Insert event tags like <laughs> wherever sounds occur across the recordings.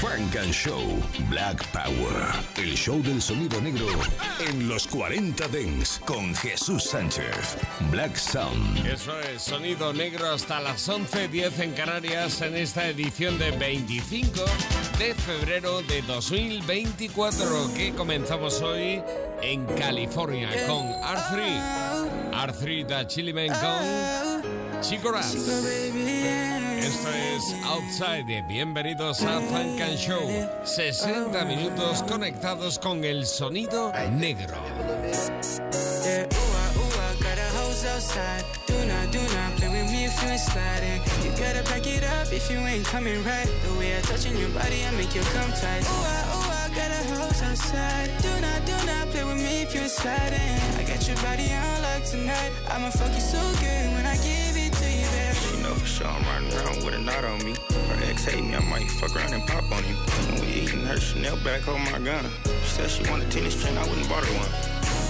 Funk and Show Black Power. El show del sonido negro en los 40 Dents con Jesús Sánchez. Black Sound. Eso es, sonido negro hasta las 11.10 en Canarias en esta edición de 25 de febrero de 2024 que comenzamos hoy en California con R3. R3 da Chili Man con Chico es Outside. Bienvenidos a Funk and Show. 60 minutos conectados con el sonido negro. Do not, do not play with me if you it up if you ain't coming right. The way I touch your body, I make you come I, got a house outside. Do not, do not play with me if you sliding. I got your body on lock tonight. I'ma fuck you so good when I give sure I'm riding around with a knot on me. Her ex hate me, I might fuck around and pop on him. When we eating her Chanel back, hold my gun. She said she wanted tennis chain, I wouldn't bought her one.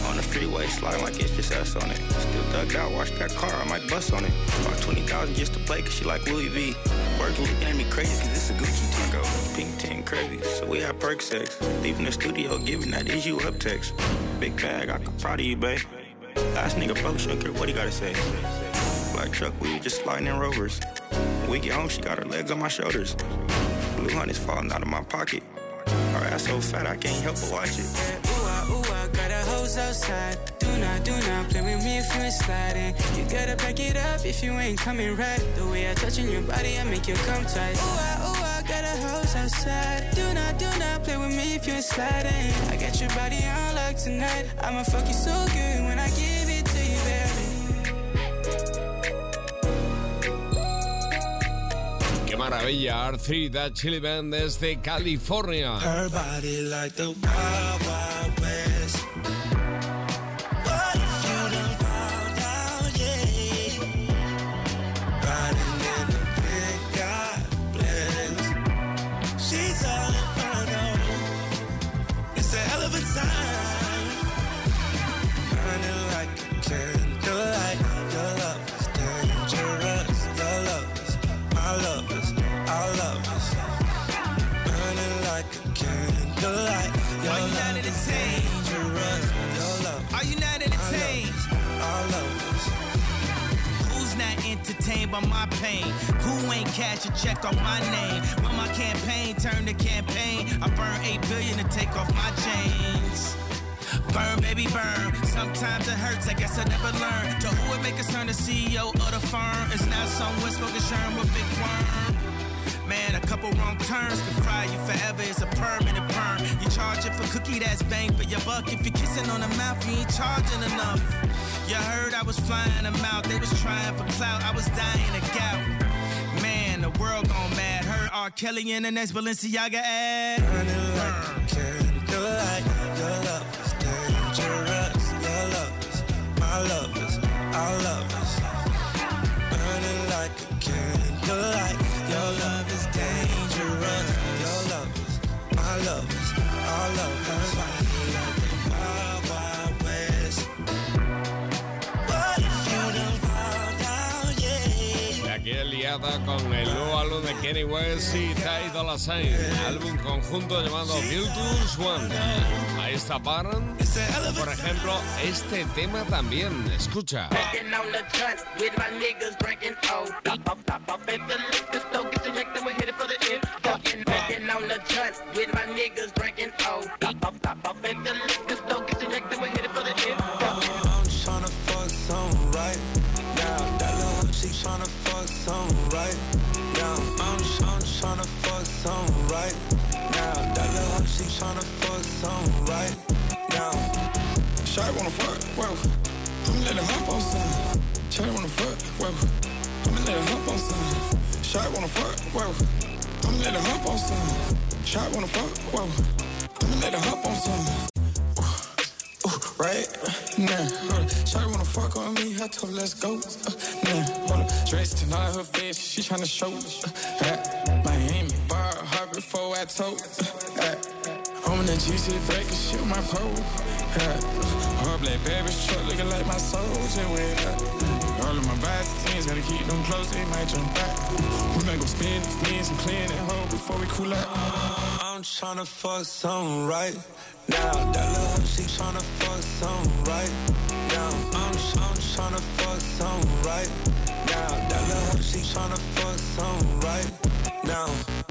On the freeway, sliding like it's just us on it. Still dug out, watch that car, I might bust on it. About 20,000 just to play, cause she like Louis V. Working looking at me crazy, cause it's a Gucci tango. Pink 10 crazy, so we have perk sex. Leaving the studio, giving that is you up text. Big bag, I can proud of you, babe. Last nigga broke, she don't what he gotta say. Black truck, we just sliding in rovers. When we get home, she got her legs on my shoulders. Blue honey's falling out of my pocket. Her ass so fat, I can't help but watch it. Ooh, ah, ooh, ah, got a outside. Do not, do not play with me if you ain't sliding. You gotta back it up if you ain't coming right. The way I touch on your body, I make you come tight. Ooh, ah, ooh, ah, got a hose outside. Do not, do not play with me if you ain't sliding. I got your body on lock tonight. I'ma fuck you so good when I give Maravilla, R3 da Chili Band desde California. Entertained by my pain? Who ain't catch a check off my name? When my campaign turned to campaign, I burned eight billion to take off my chains. Burn, baby, burn. Sometimes it hurts, I guess I never learned. To who it may concern, the CEO of the firm is now someone smoking sherm with big worm. Man, a couple wrong turns could fry you forever. It's a permanent perm. You charge it for cookie, that's bang for your buck. If you're kissing on the mouth, you ain't charging enough. You heard I was flying them out. They was trying for clout. I was dying of gout. Man, the world gone mad. Heard R. Kelly in the next Balenciaga ad. burning like candlelight. Con el nuevo álbum de Kenny West y Ty Dolla Sign, álbum conjunto llamado Virtuous One. Ahí está Baron. Por ejemplo, este tema también, escucha. On some. Shawty wanna fuck, whoa. I'ma let her hop on some. Shawty wanna fuck, whoa. I'ma let her hop on some. right? Nah, hold. Shawty wanna fuck on me, I told her let's go. Uh, nah. Dressed in all her face, she tryna show. Uh, Miami, bar hard before I told. Uh, I'm in the GC break and shit my pole. Uh, all black baby truck looking like my soldier with uh, all of my teens, gotta keep them close, they might jump back. We might go spin these and clean it home before we cool out. I'm tryna fuck something right now. That little she tryna fuck something right now. I'm, I'm tryna fuck something right now. That little she tryna fuck something right now.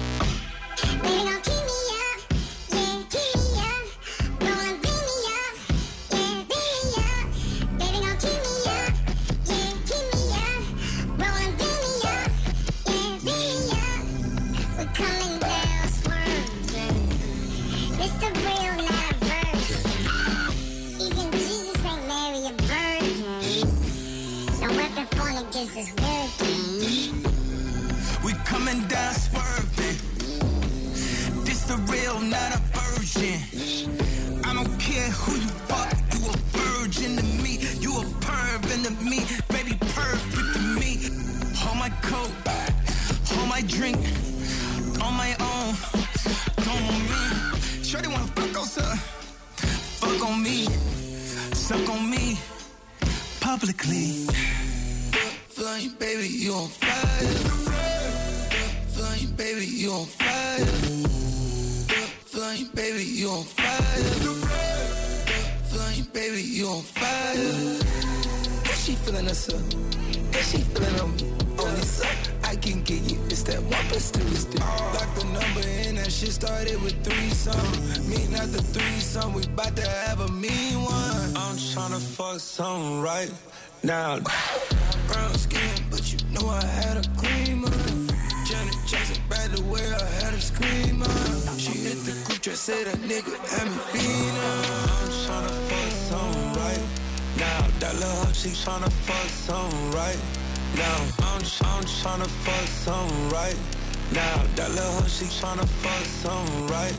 Little hoe, she tryna fuck something right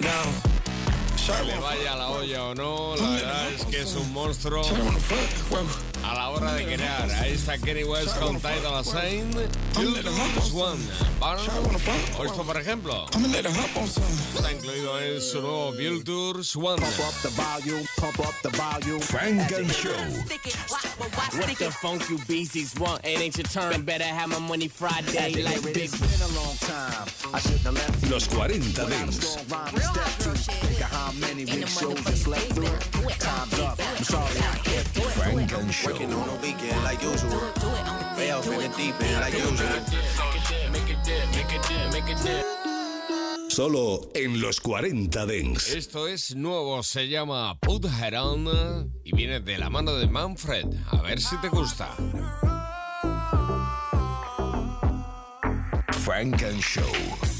now. Que le vaya a la olla o no, la verdad es que es un monstruo a la hora de crear. Ahí está Kenny West con Tidal Sign, Two One. O esto, por ejemplo, está incluido en su nuevo Build Tours One. Frank and Show. What the funk you beasties want? It ain't your turn. Better have my money Friday like big. Been a long time. I shouldn't have left Los 40 Dents. Frank and Show. Working on the weekend like usual. Way off in the deep end like usual. Solo en los 40 Dents. Esto es nuevo, se llama Put Her On y viene de la mano de Manfred. A ver si te gusta. Frank and Show.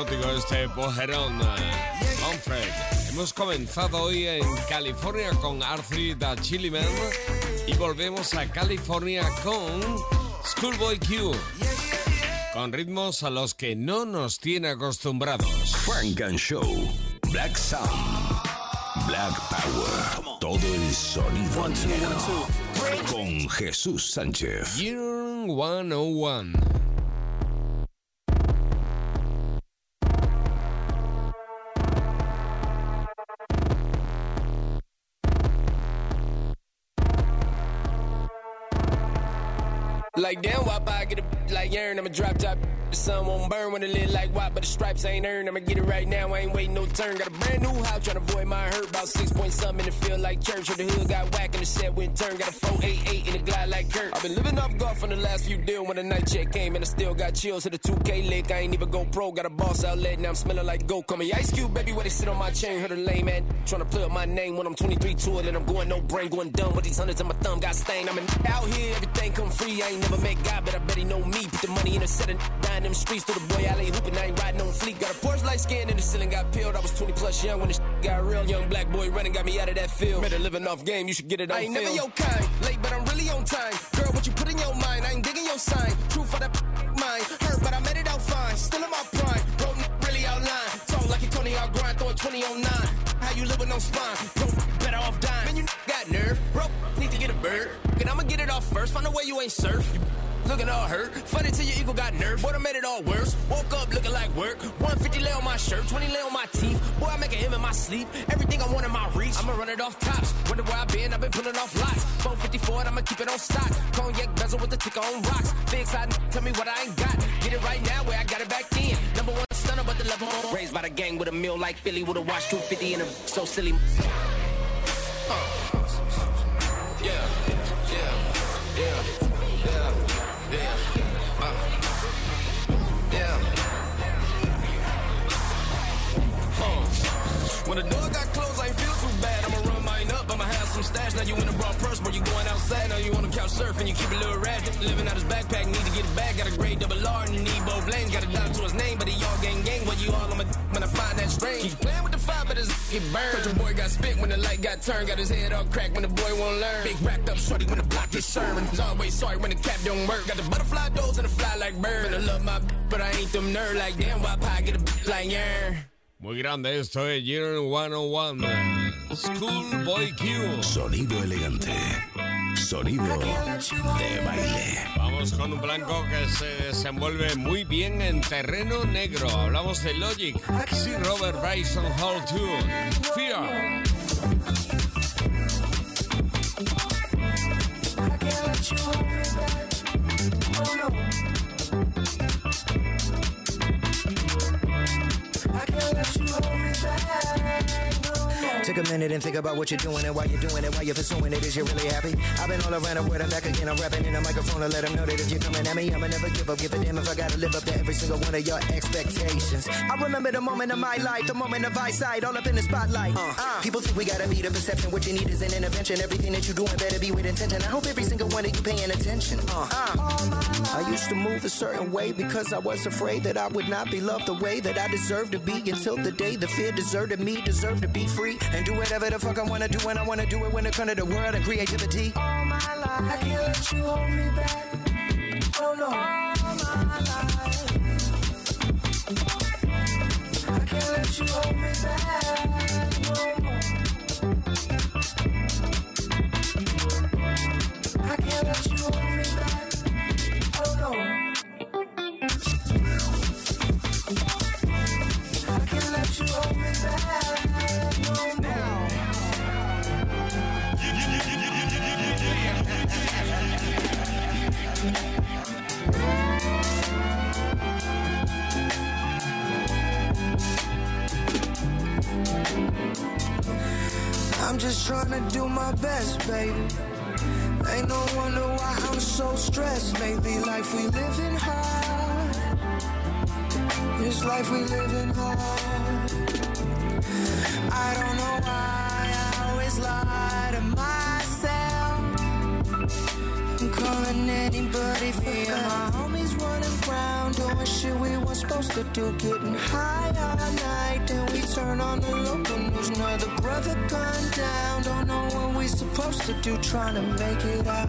Hipnótico este Bojerón. eh, Manfred. Hemos comenzado hoy en California con Arthur da Chili Man y volvemos a California con Schoolboy Q. Con ritmos a los que no nos tiene acostumbrados. Frank and Show. Black Sound. Black Power. Todo el sonido negro. Con Jesús Sánchez. Year 101. Like damn, why I get a like urn? I'ma drop top. The sun won't burn when it lit like why, but the stripes ain't earned. I'ma get it right now. I ain't waiting no turn. Got a brand new house trying to avoid my hurt. About six point something it feel like church. Or the hood got whack and the set went turn. Got a 488 in the glide like Kurt. I've been living off golf from the last few deals when the night check came and I still got chills. Hit a 2K lick. I ain't even go pro. Got a boss outlet now I'm smelling like go. Call me Ice Cube, baby, where they sit on my chain. Heard a lame man trying to play up my name when I'm 23 to and I'm going no brain, going dumb with these hundreds on my thumb got stained. I'm an out here, everything come free. I ain't never met God, but I bet he know me. Put the money in a set and down them streets to the boy alley hooping. I ain't riding on fleet. Got a Porsche light skin in the ceiling got peeled. I was 20 plus young when the got real. Young black boy running got me out of that field. Better living off game, you should get it on I ain't never your kind, late but I'm really on time. Girl, what you put in your mind, I ain't digging your sign. True for that <laughs> mine, hurt but I made it out fine. Still in my prime, bro, really outline. Talk like you Tony Hawk grind, throwing 20 on 9. How you live with no spine? Bro, better off dying. Man, you got nerve, bro. Need to get a bird. And I'ma get it off first. Find a way you ain't surf. Looking all hurt. Funny till your ego got nerve. Boy, I made it all worse. Woke up looking like work. 150 lay on my shirt, 20 lay on my teeth. Boy, I make a M in my sleep. Everything I want in my reach. I'ma run it off tops. Wonder where i been. I've been pulling off lots. 454 and I'ma keep it on stock. Cognac bezel with the ticker on rocks. Big side, tell me what I ain't got. Get it right now where I got it back then. Number one level. Raised by the gang with a meal like Philly with a watch 250 and a so silly. Uh. Yeah, yeah, yeah, yeah, yeah. Uh. Yeah. Uh. When the door got closed, I ain't feel too bad. I'ma run some stash. Now you in a broad purse, but you going outside. Now you on the couch surfing, you keep a little rash. Living out his backpack, need to get it back. Got a grade double R and need both lanes. Got a dot to his name, but he all gang gang. What you all on my when I find that strange. Keep playing with the fire, but his get burned. But your boy got spit when the light got turned. Got his head all cracked when the boy won't learn. Big racked up shorty when the block gets sermon. He's always sorry when the cap don't work. Got the butterfly doors and the fly like bird. And I love my but I ain't them nerd like damn. Why pie get a like yeah. Muy grande esto es Yeern 101. Schoolboy Q. Sonido elegante. Sonido de baile. Vamos con un blanco que se desenvuelve muy bien en terreno negro. Hablamos de Logic, Axie Robert Bryson Hall 2, Fear. Take a minute and think about what you're doing and why you're doing it, why you're pursuing it. Is you really happy? I've been all around the world and back again. I'm rapping in a microphone to let them know that if you're coming at me, I'ma never give up. Give a damn if I gotta live up to every single one of your expectations. I remember the moment of my life, the moment of eyesight, all up in the spotlight. Uh, uh. people think we gotta meet a perception. What you need is an intervention. Everything that you're doing better be with intention. I hope every single one of you paying attention. Uh, I used to move a certain way because I was afraid that I would not be loved the way that I deserve to be until the day the fear deserted me, deserved to be free and do whatever the fuck I wanna do when I wanna do it when it comes to the world and creativity. All my life, I can't let you hold me back. Oh no. All my life. I can't let you hold me back. Just trying to do my best, baby. Ain't no wonder why I'm so stressed. Maybe life we living hard. this life we living hard. I don't know why I always lie to myself. I'm calling anybody for and my homies running around doing shit we weren't supposed to do. Getting high all night, then we turn on the local. Another brother gunned down, don't know what we're supposed to do. Trying to make it out.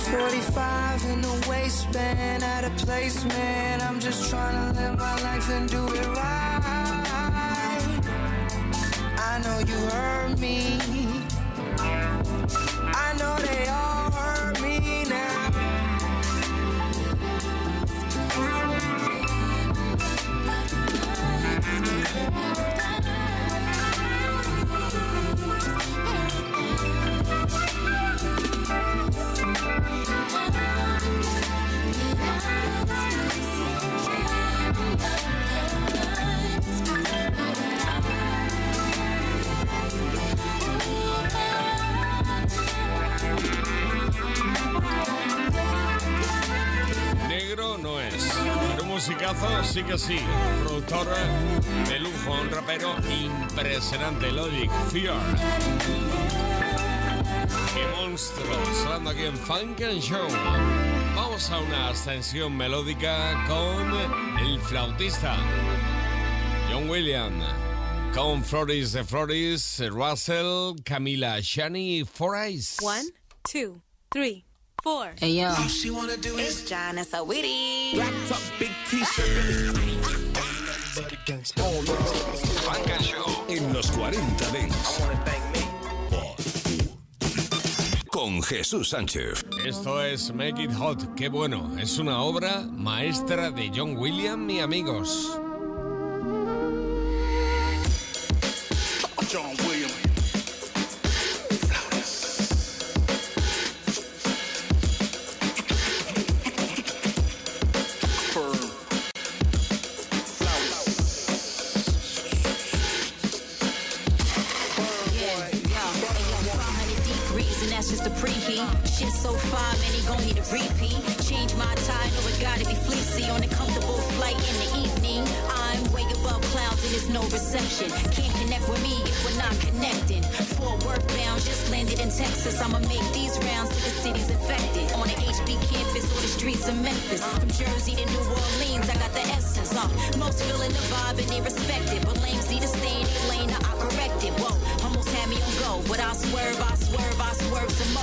45 in the waistband, at a place, man. I'm just trying to live my life and do it right. I know you heard me. I know they all musicazo sí que sí. Productor de lujo, un rapero impresionante, Logic, Fear. ¡Qué monstruo! Sonando aquí en Funk and Show. Vamos a una ascensión melódica con el flautista John William. Con Floris de Floris, Russell, Camila Shani, Four Eyes. One, two, three, four. Hey yo, All she wanna do it's is John and witty. black top, big. En los 40 Dents. Con Jesús Sánchez. Esto es Make It Hot. Qué bueno. Es una obra maestra de John William y amigos.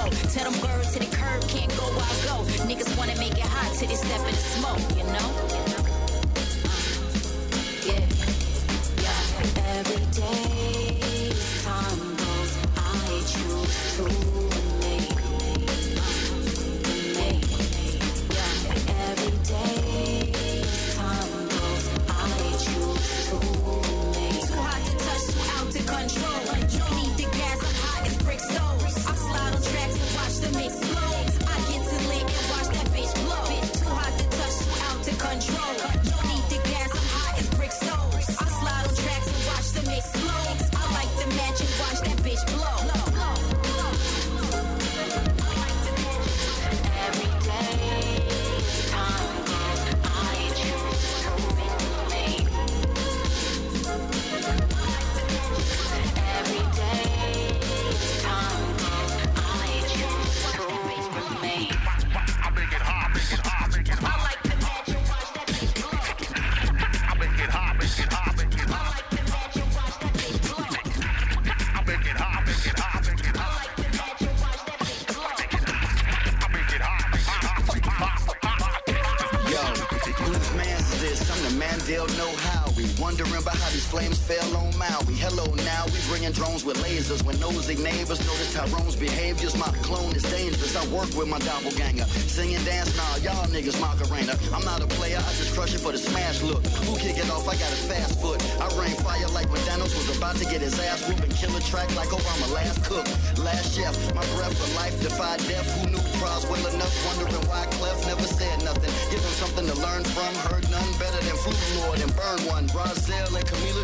Tell them birds to the curb, can't go, I go. Niggas wanna make it hot till they step in the smoke, you know? lord and burn one. Brazil and Camila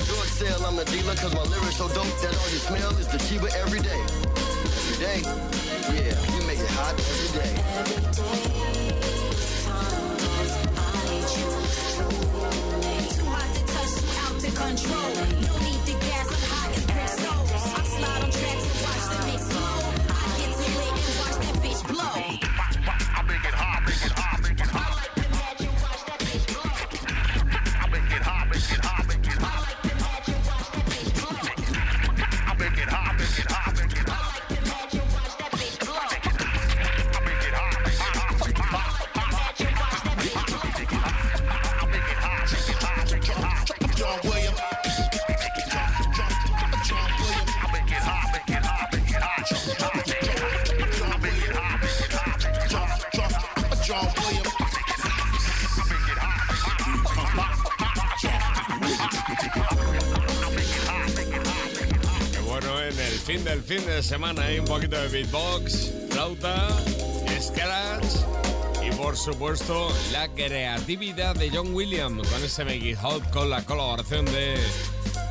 I'm the dealer cause my lyrics so dope that all you smell is the Chiba every day. Every day. Yeah, we make it hot every day. Every day. Too hot to touch, out to control. No need to gas, semana, hay un poquito de beatbox, flauta, scratch y por supuesto la creatividad de John Williams con ese Make It Hot con la colaboración de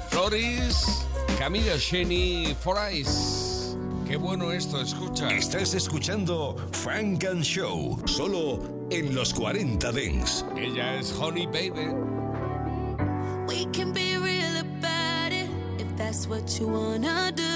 Floris, Camila Shenny, For Eyes. Qué bueno esto, escucha. Estás escuchando Frank and Show, solo en los 40 Dents. Ella es Honey Baby. We can be real about it if that's what you wanna do.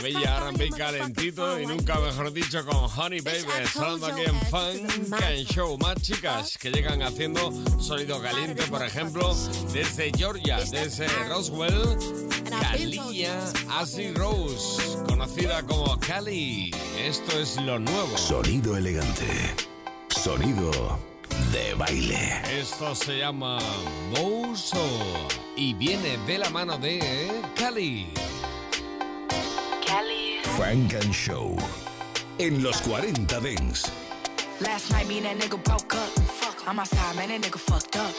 Qué maravilla, R&B calentito y nunca mejor dicho con Honey Baby, sonando aquí en Funk and Show. Más chicas que llegan haciendo sonido caliente, por ejemplo, desde Georgia, desde Roswell, Kalia Ashley Rose, conocida como Cali. Esto es lo nuevo. Sonido elegante. Sonido de baile. Esto se llama Mozo y viene de la mano de Cali. Funk and Show. En los 40 Dance. Last night, me and that nigga broke up. Fuck, I'm outside, man, that nigga fucked up.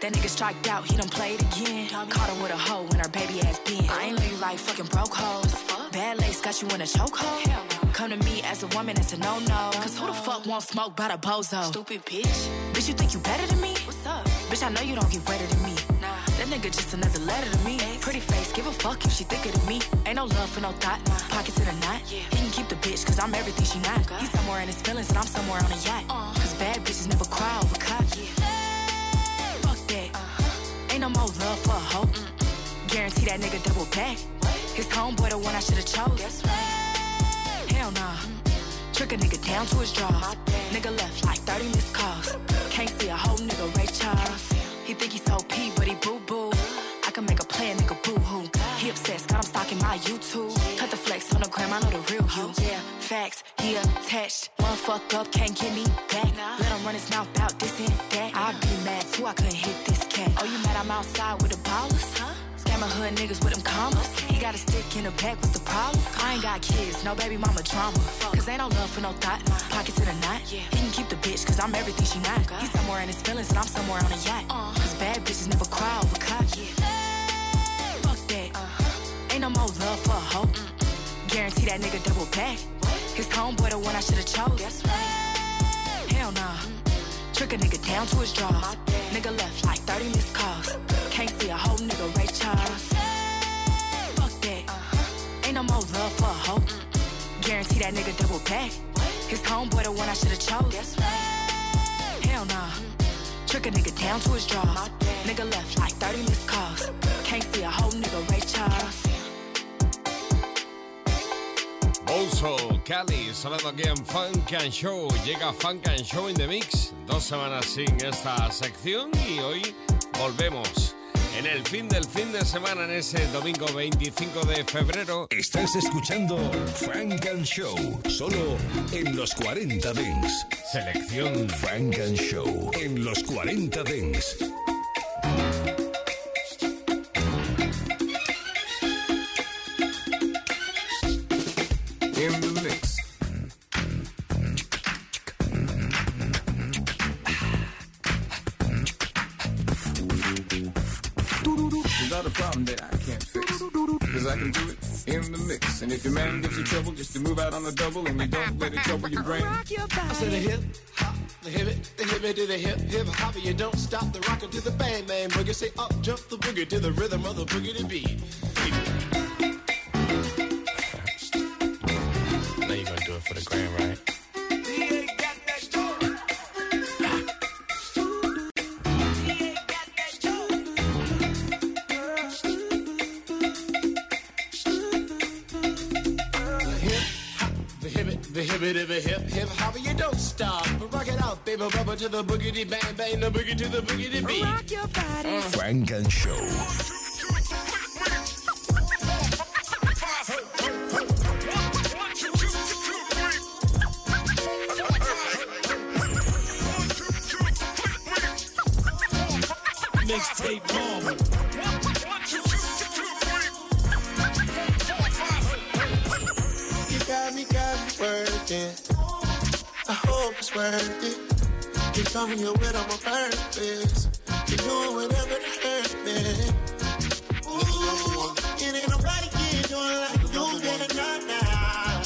That nigga striked out, he done played again. Caught her with a hoe when her baby ass been. I ain't leave like fucking broke hoes. Bad lace got you in a chokehold. Come to me as a woman, it's a no no. Cause who the fuck won't smoke by the bozo? Stupid bitch. Bitch, you think you better than me? What's up? Bitch, I know you don't get wetter than me. Nah, that nigga just another letter to me. Pretty face, give a fuck if she thicker than me. Ain't no love for no thought. Pockets in a knot. He can keep the bitch, cause I'm everything she not. He's somewhere in his feelings and I'm somewhere on a yacht. Cause bad bitches never cry over cock. Fuck that. Ain't no more love for a hoe. Guarantee that nigga double back. His homeboy the one I should've chose. Hell nah. Trick a nigga down to his drawers. Nigga left like 30 missed calls. <laughs> Can't see a whole nigga Ray Charles. Think he's OP, but he boo boo. I can make a plan, nigga boo hoo. He obsessed, got him stalking my YouTube. Cut the flex on the gram, I know the real you. Oh, yeah, facts, he attached. One fuck up, can't get me back. Let him run his mouth out this and that. I'd be mad too, I couldn't hit this cat. Oh, you mad I'm outside with the ballers? Huh? Scammer hood niggas with them commas. He got a stick in the back, what's the problem? I ain't got kids, no baby mama drama. Cause ain't no love for no thought. Pockets in a knot. He can keep the bitch, cause I'm everything she not. He's somewhere in his feelings and I'm somewhere on a yacht. Cause bad bitches never cry over cock. Fuck that. Ain't no more love for a hoe. Guarantee that nigga double back. His homeboy the one I should've chose. Hell nah. Trick a nigga down to his drawers. Nigga left like 30 missed calls. Can't see a whole nigga Ray Charles. Fuck that. no more love for a hoe. Guarantee that nigga double back. His homeboy the one I should've chose. Hell nah. Trick a nigga down to his drawers. Nigga left like 30 missed calls. <laughs> Can't see a whole nigga Ray Charles. Bolso, Cali, sonando aquí en Funk and Show. Llega Funk and Show in the Mix. Dos semanas sin esta sección y hoy volvemos. En el fin del fin de semana, en ese domingo 25 de febrero. Estás escuchando Frank and Show, solo en los 40 Dents. Selección Frank and Show en los 40 Dents. Mix. Your man gives you trouble, just to move out on the double and you don't let it trouble your brain. Rock your I said the hip hop, the hip it, the hip it to the hip hip hop. You don't stop the rocker to the bang bang boogie. Say up jump the boogie to the rhythm of the boogie to beat. Now you're gonna do it for the gram, right? The hip it, hip hip hop. You don't stop, but rock it out, baby, bubba to the boogie bang bang, the boogie to the boogie to beat. Rock your body. Funk and Show. You coming here with on my purpose. You're doing whatever to hurt me. Ooh, it ain't nobody can do it like you get it now.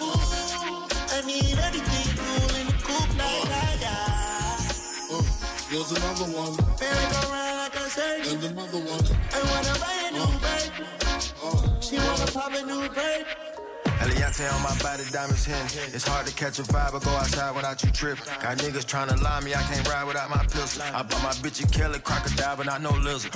Ooh, I need everything cool in the coupe like that. Here's another one. Merry go round like a circus. And another one. I want a brand new baby. Uh, uh. She wanna pop a new baby. Eliante on my body, diamonds hidden. It's hard to catch a vibe or go outside without you tripping. Got niggas tryna lie me, I can't ride without my pistol. I bought my bitch a Kelly crocodile, but not no lizard.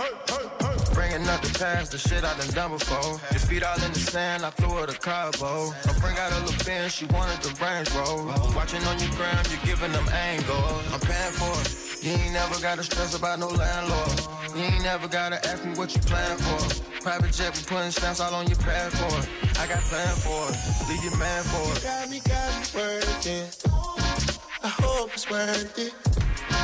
Bringing up the past, the shit I done done before. Your feet all in the sand, I threw her the Cabo. I bring out a little bin, she wanted the range roll. Watching on your gram, you're giving them angles. I'm paying for it. You ain't never gotta stress about no landlord. You ain't never gotta ask me what you plan for. Private jet, we putting stamps all on your passport. I got plan for it. Leave your man for it. You Got me, got me working. I hope it's worth it.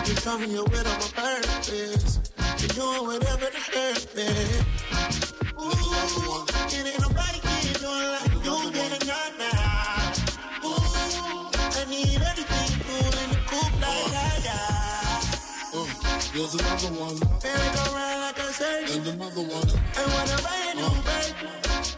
You coming here with on my purpose. You're doing whatever to hurt me. Ooh, it ain't nobody can do like Here's another one. Merry go round like a circus. And another one. I want a brand new baby.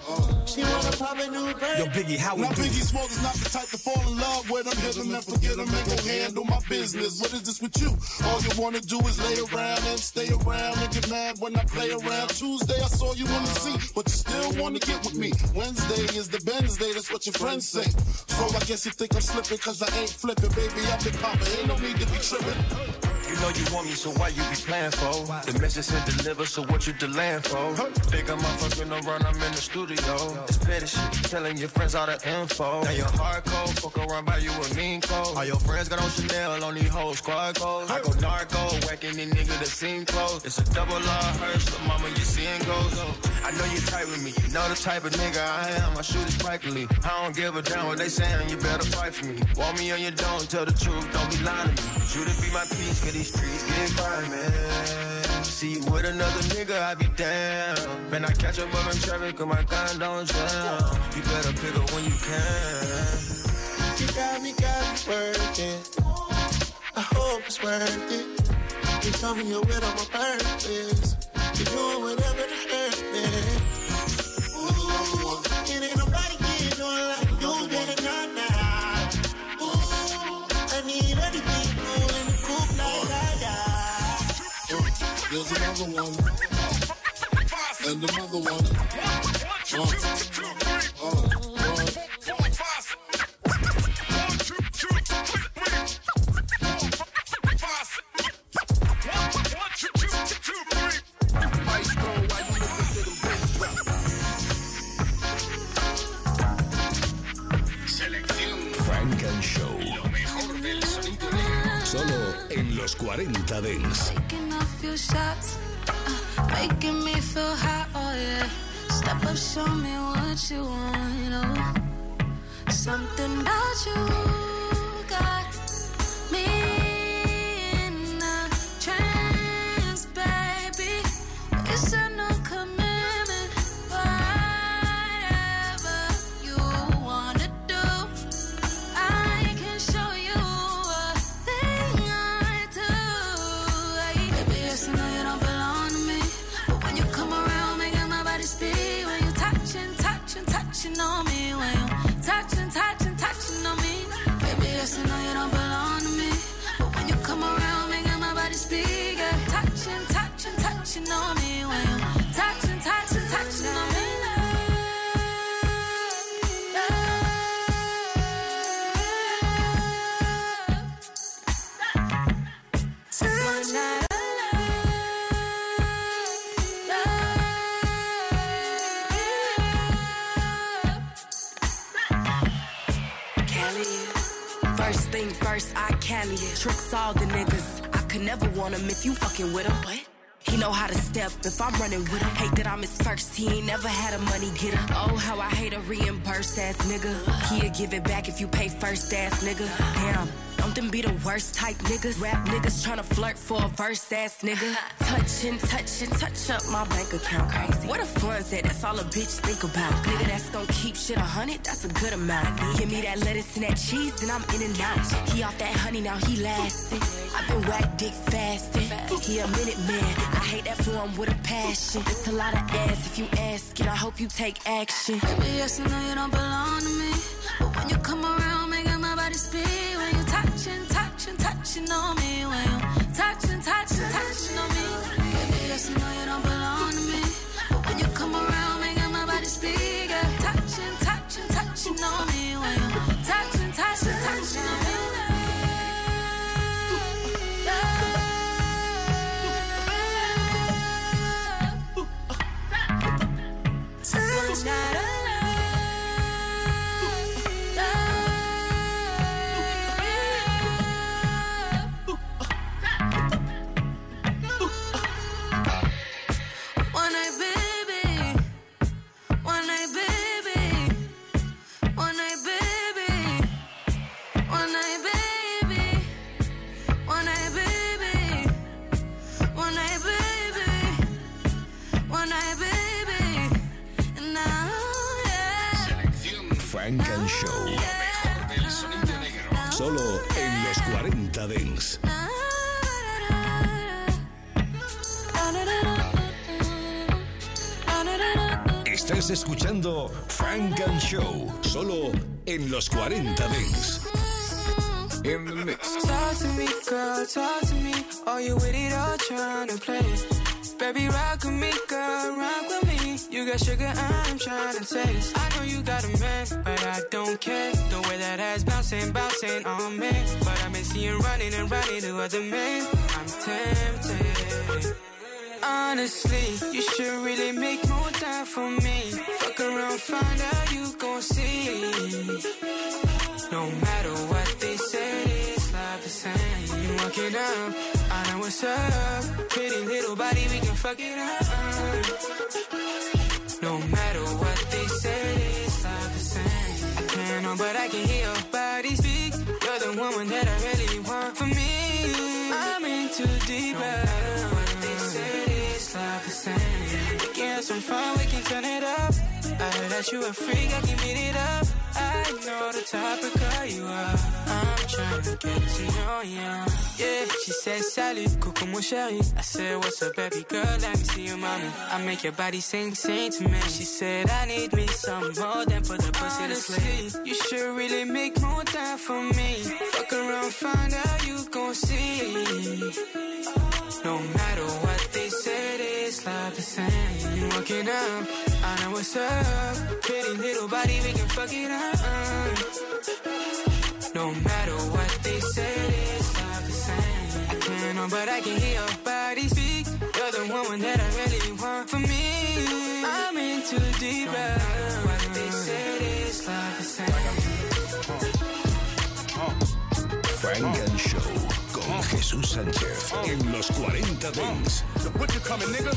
Uh. She wanna pop a new baby. Biggie, how now, Biggie Smalls is not the type to fall in love with him. Hit him and forget him and go handle my business. What is this with you? All you wanna do is lay around and stay around and get mad when I play around. Tuesday I saw you on the scene, but you still wanna get with me. Wednesday is the Benz day, that's what your friends say. So I guess you think I'm slipping cause I ain't flipping. Baby, I've been popping, ain't no need to be tripping. Know you want me, so why you be playing for? The message said deliver, so what you delaying for? Think I'm fucking around, I'm in the studio. It's petty shit, telling your friends all the info. Now you're hardcore, fuck around by you a mean code. All your friends got on Chanel, on these whole squad clothes. I go narco, whacking these nigga the scene clothes. It's a double R hearse, so mama, you seeing goes. I know you tight with me, you know the type of nigga I am. I shoot it spikily. I don't give a damn what they saying, you better fight for me. Want me on your dome, tell the truth, don't be lying to me. You to be my peace, cause these streets get grimy. See you with another nigga, I be down. Man, I catch up in traffic, cause my gun don't jam. You better pick up when you can. You got me, got me working. I hope it's worth it. You coming here with on my purpose. You're doing whatever to hurt me. Here's another one. And another one. Uh, 40 Dance. Taking a few shots, uh, making me feel hot, oh yeah. Step up, show me what you want, oh. Something about you want him if you fucking with him. What? He know how to step if I'm running with him. Hate that I'm his first, he ain't never had a money getter. Oh, how I hate a reimbursed ass nigga. He'll give it back if you pay first ass nigga. Damn. Don't them be the worst type niggas. Rap niggas tryna flirt for a verse ass nigga. <laughs> Touchin', touchin', touch up my bank account. Crazy. Where the funds at? That's all a bitch think about. Nigga that's gon' keep shit a hundred, that's a good amount. Give me that lettuce and that cheese, and I'm in and out. He off that honey, now he lasting. I've been whack dick fasting. He a minute man. I hate that form with a passion. It's a lot of ass if you ask it. I hope you take action. Baby, yes, I know you don't belong to me. But when you come around, making my body speak. Touching on me. When you touching, touching, touching on me. Baby, yes, I know you don't belong to me. But when you come around, making my body speak. Yeah. Touching, touching, touching on me. When you touching, touching, touching on me. 40 Dents. Estás escuchando Frank and Show. Solo en los 40 Dents. In the mix. Talk to me, girl, talk to me. Are you with it or trying to play it? Baby, rock with me, girl, rock with me. You got sugar, I'm trying to taste. I know you got a man, but I don't care. The way that ass bouncing, bouncing on me. But I miss you running and running to other men. I'm tempted. Honestly, you should really make more time for me. Fuck around, find out you gon' see. No matter what they say, it's not the same. You walking up, what's up. Pretty little body, we can fuck it up. No matter what they say, it's not the same. I can't know, but I can hear your body speak. You're the woman that I really want for me. I'm in too deep. No matter what they say, it's not the same. We can have some fun, we can turn it up. I heard that you a freak, I can beat it up. I know the type of girl you are. I'm trying to get to know you. Yeah, she said, Salut, coucou mon chéri. I said, What's up, baby girl? Let me see you, mommy. I make your body sing, sing to me. She said, I need me some more than put the pussy to sleep. You should really make more time for me. Fuck around, find out you gon' see. No matter what they said, it's not the same. You walking up, I know what's up. Pretty little body, we can fuck it up. No matter what they say, it's not the same. I can't know, but I can hear your body speak. You're the woman that I really want for me. I'm in too deep. No matter what they said, it's not the same. Funk and Show Jesús Sánchez en los 40 Dance. The butcher coming, nigga.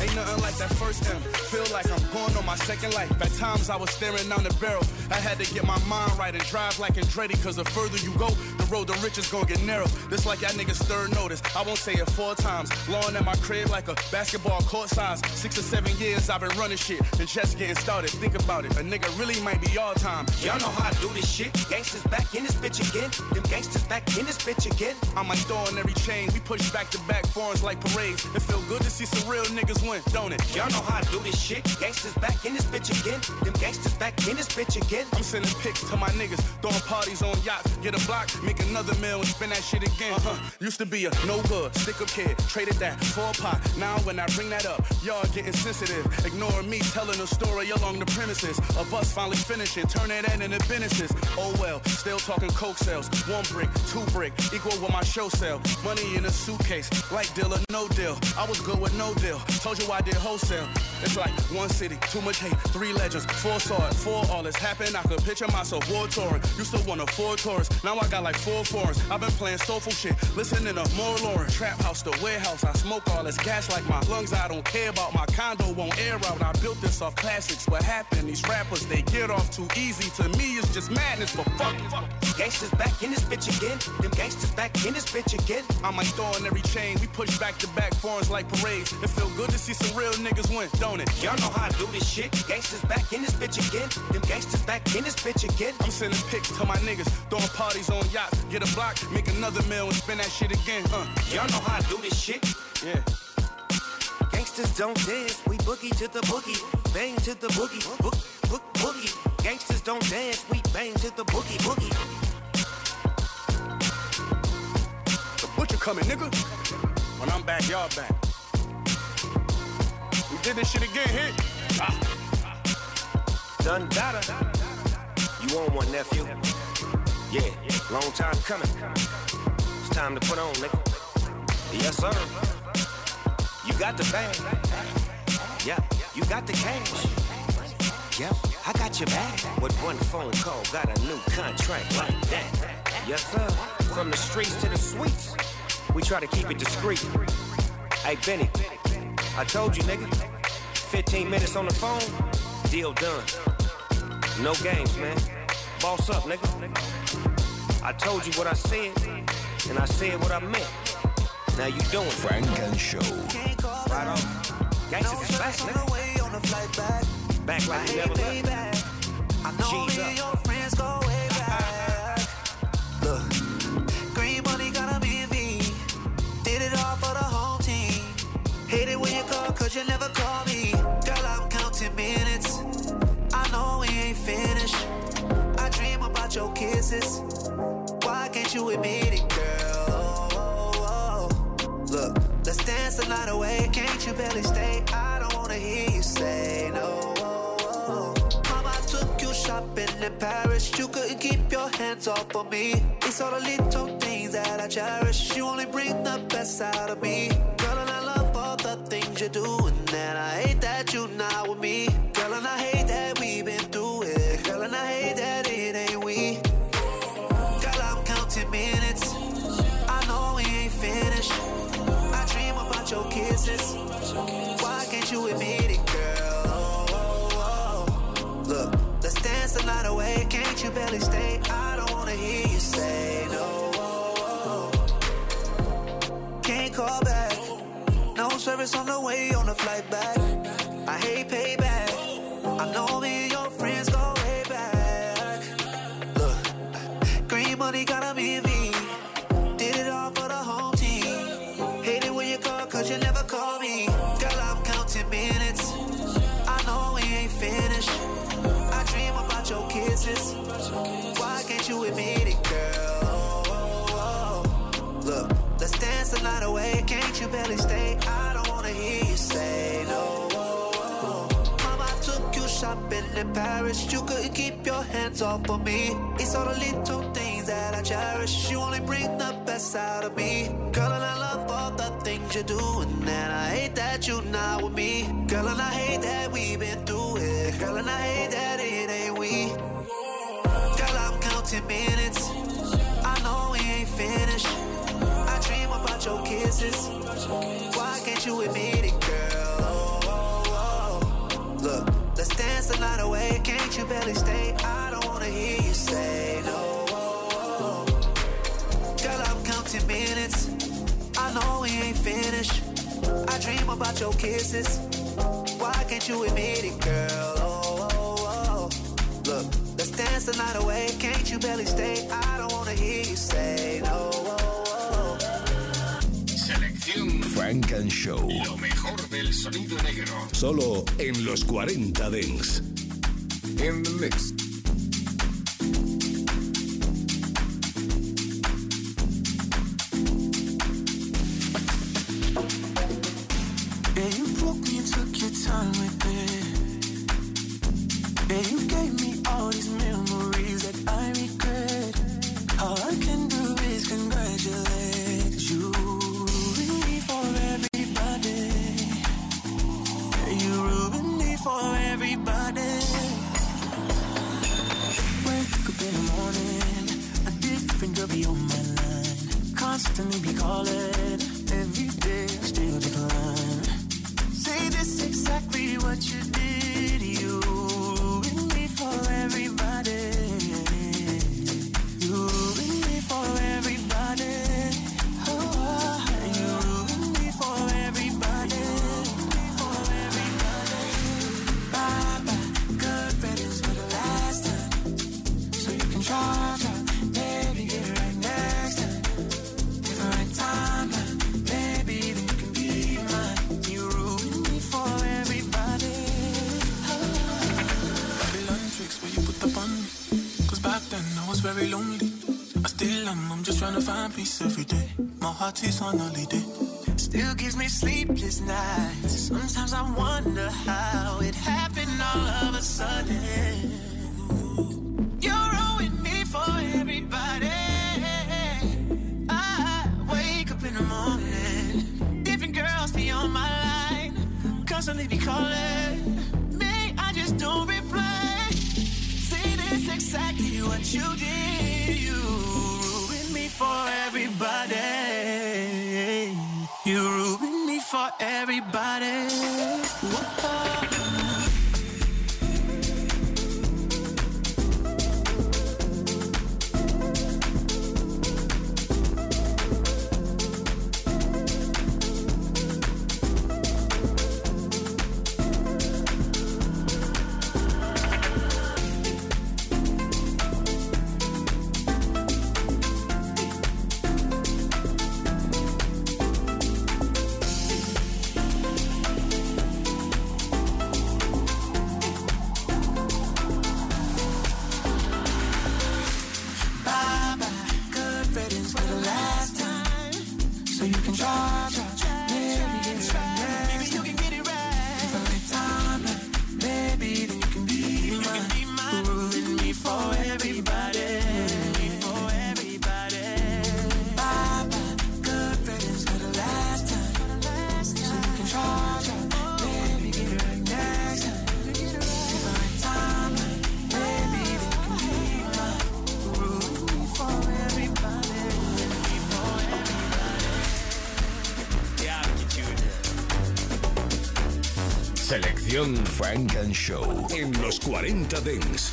Ain't nothing like that first M. Feel like I'm going on my second life. At times I was staring down the barrel. I had to get my mind right and drive like Andretti, cause the further you go, the road to riches gonna get narrow. This like y'all niggas third notice. I won't say it four times. Lawn at my crib like a basketball court size. Six or seven years I've been running shit and just getting started. Think about it. A nigga really might be all time. Y'all know how I do this shit. Gangsters back in this bitch again. Them gangsters back in this bitch again. I'm like throwing every chain. We push back to back foreigns like parades. It feel good to see some real niggas win, don't it? Y'all know how I do this shit. Gangsters back in this bitch again. Them gangsters back in this bitch again. I'm sending pics to my niggas, throwing parties on yachts. Get a block, make another meal and spend that shit again. Uh-huh. Used to be a no good, stick up kid, traded that for a pot. Now when I bring that up, y'all getting sensitive. Ignoring me telling a story along the premises of us finally finishing, turning that into businesses. Oh well, still talking coke sales. One brick, two brick, equal with my show sale. Money in a suitcase, like deal or no deal. I was good with no deal. Told you I did wholesale. It's like one city, too much hate, three legends, four saw it, four all this happened. I could picture myself war touring. Used to want a four tours, now I got like four foreigns. I've been playing soulful shit, listening to more Lauren. Trap house, the warehouse, I smoke all this gas like my lungs. I don't care about my condo, won't air out. I built this off classics. What happened? These rappers, they get off too easy. To me, it's just madness, but fuck it. Gangsters back in this bitch again. Them gangsters back in this bitch again. I'm like throwing every chain. We push back to back foreigns like parades. It feel good to see some real niggas win, don't it? Y'all know how I do this shit. Gangsters back in this bitch again. Them gangsters back in this bitch again. I'm sending pics to my niggas, throwing parties on yachts. Get a block, make another meal and spend that shit again. Uh. Y'all know how I do this shit. Yeah. Gangsters don't dance, we boogie to the boogie, bang to the boogie, book, book, boogie. Gangsters don't dance, we bang to the boogie, boogie. Coming, nigga. When I'm back, y'all back. We did this shit again, hit. Ah. Done data. You on one, nephew? Yeah, long time coming. It's time to put on, nigga. Yes, sir. You got the bag. Yeah, you got the cash. Yep, I got your bag. With one phone call, got a new contract like that. Yes, sir. From the streets to the suites, we try to keep it discreet. Hey, Benny, I told you, nigga. 15 minutes on the phone, deal done. No games, man. Boss up, nigga. I told you what I said, and I said what I meant. Now you doing it. Funk and Show. Right on. Gangsters is back, nigga. Back like you never left. G's up. Night away. Can't you barely stay? I don't wanna hear you say no. Mama took you shopping in Paris. You couldn't keep your hands off of me. It's all the little things that I cherish. You only bring the best out of me. Girl, and I love all the things you do. And then I hate that you're not with me. Can't barely stay? I don't wanna hear you say no. Can't call back. No service on the way on the flight back. I hate payback. I know me in Paris. You couldn't keep your hands off of me. It's all the little things that I cherish. You only bring the best out of me. Girl, and I love all the things you do. And I hate that you're not with me. Girl, and I hate that we've been through it. Girl, and I hate that it ain't we. Girl, I'm counting minutes. I know we ain't finished. I dream about your kisses. Why can't you admit it? that's a lot of weight. Can't you barely stay? I don't wanna hear you say no. Girl, I'm counting minutes. I know we ain't finished. I dream about your kisses. Why can't you admit it, girl? Oh, oh, oh. Look, let's dance the night away. Can't you barely stay? I don't wanna hear you say no. Selección Funk and Show. Lo mejor. del sonido negro. Solo en los 40 Dents. In the mix. parties on holiday. Still gives me sleepless nights. Sometimes I wonder how. Frank and Show en los 40 Dents.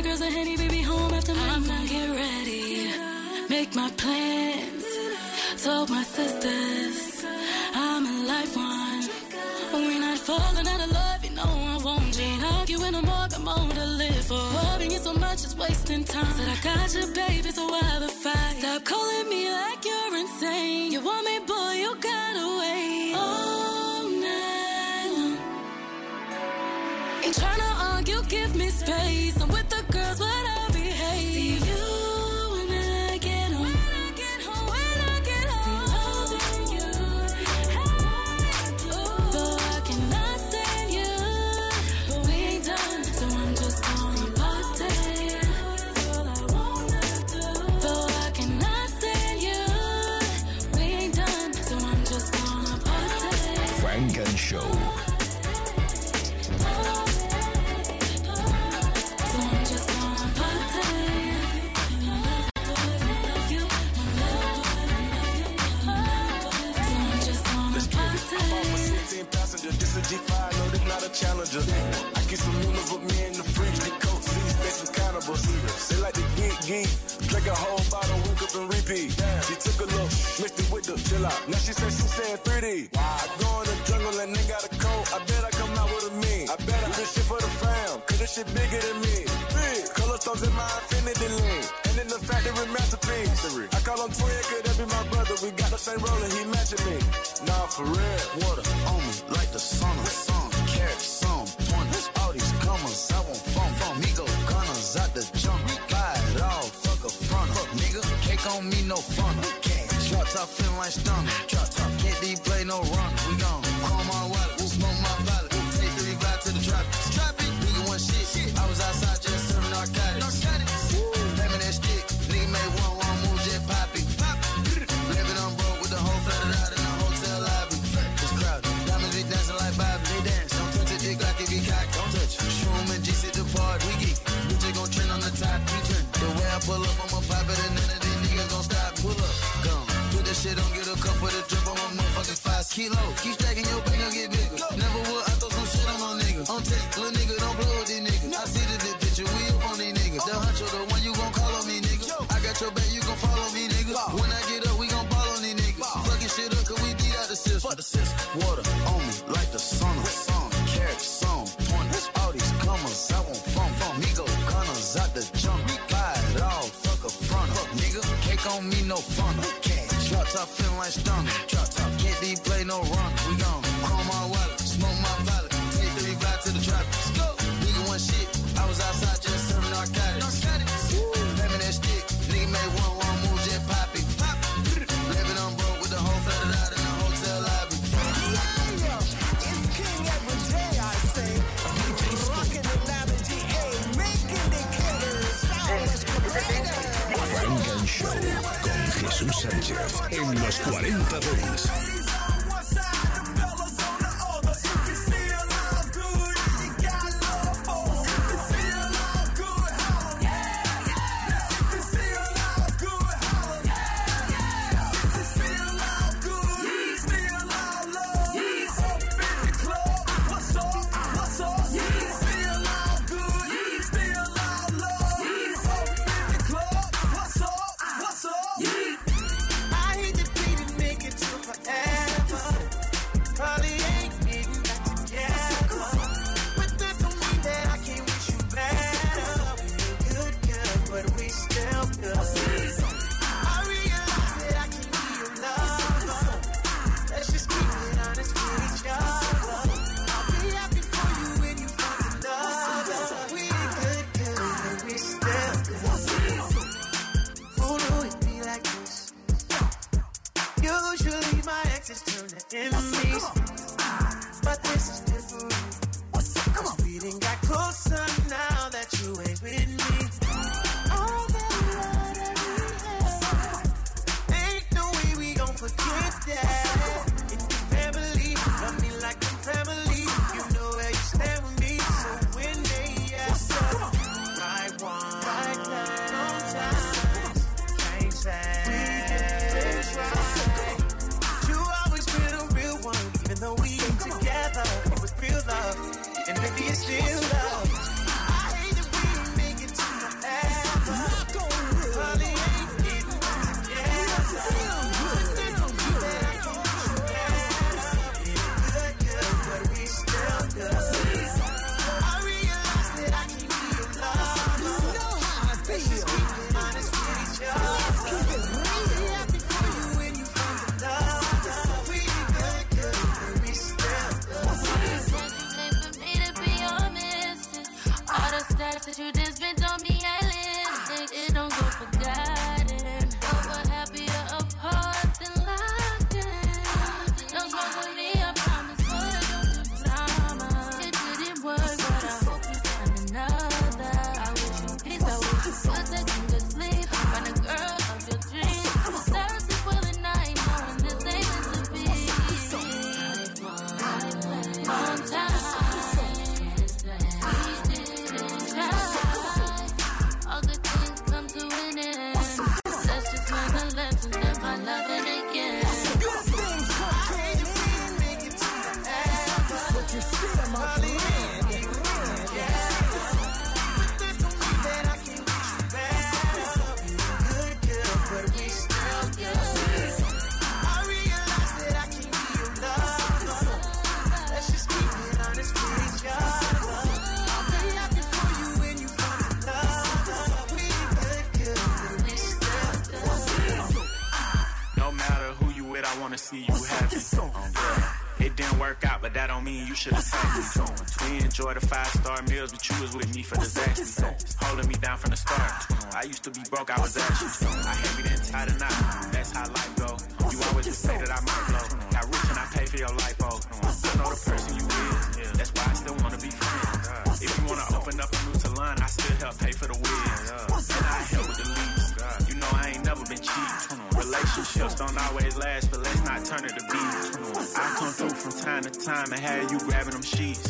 my girls a henny, baby, home after midnight. I'm gonna get ready, make my plans. Told my sisters I'm a life one. We're not falling out of love, you know I won't. Ain't arguing no more, I'm on to live for. Loving you so much is wasting time. Said I got you, baby, so why the fight? Stop calling me like you're insane. You want me, boy, you gotta wait. All night long. Argue, give me space. I'm with what Not a challenger. I get some members with me in the fridge. They coat these bitches cannibals. They like to get geek. Drink a whole bottle, wake up and repeat. She took a look, mixed it with the chill out. Now she said she said 3D. Wow. I go in the jungle and they got a coat. I bet I come out with a me. I bet I do this shit for the fam, cause this shit bigger than me. Big. Color stones in my infinity lane. And in the factory masterpiece. I call him twin, could that be my brother? We got the same roller, he matching me for red water on me like the sauna. Some carrots, some pointers, all these commas. I want phone from me, go gunners out the jump. Buy it all, fuck a front. Fuck nigga, cake on me, no fun. shots, top, feeling like stunner. to be broke, I was at you. I heavy then tied a knot. That's how life go. You always just say that I might blow. Got rich and I pay for your lipo. Oh. I know the person you is. That's why I still wanna be friends. If you wanna open up a new salon, I still help pay for the wheels. And I help with the lease. You know I ain't never been cheap. Relationships don't always last, but let's not turn it to beef. I come through from time to time and have you grabbing them sheets.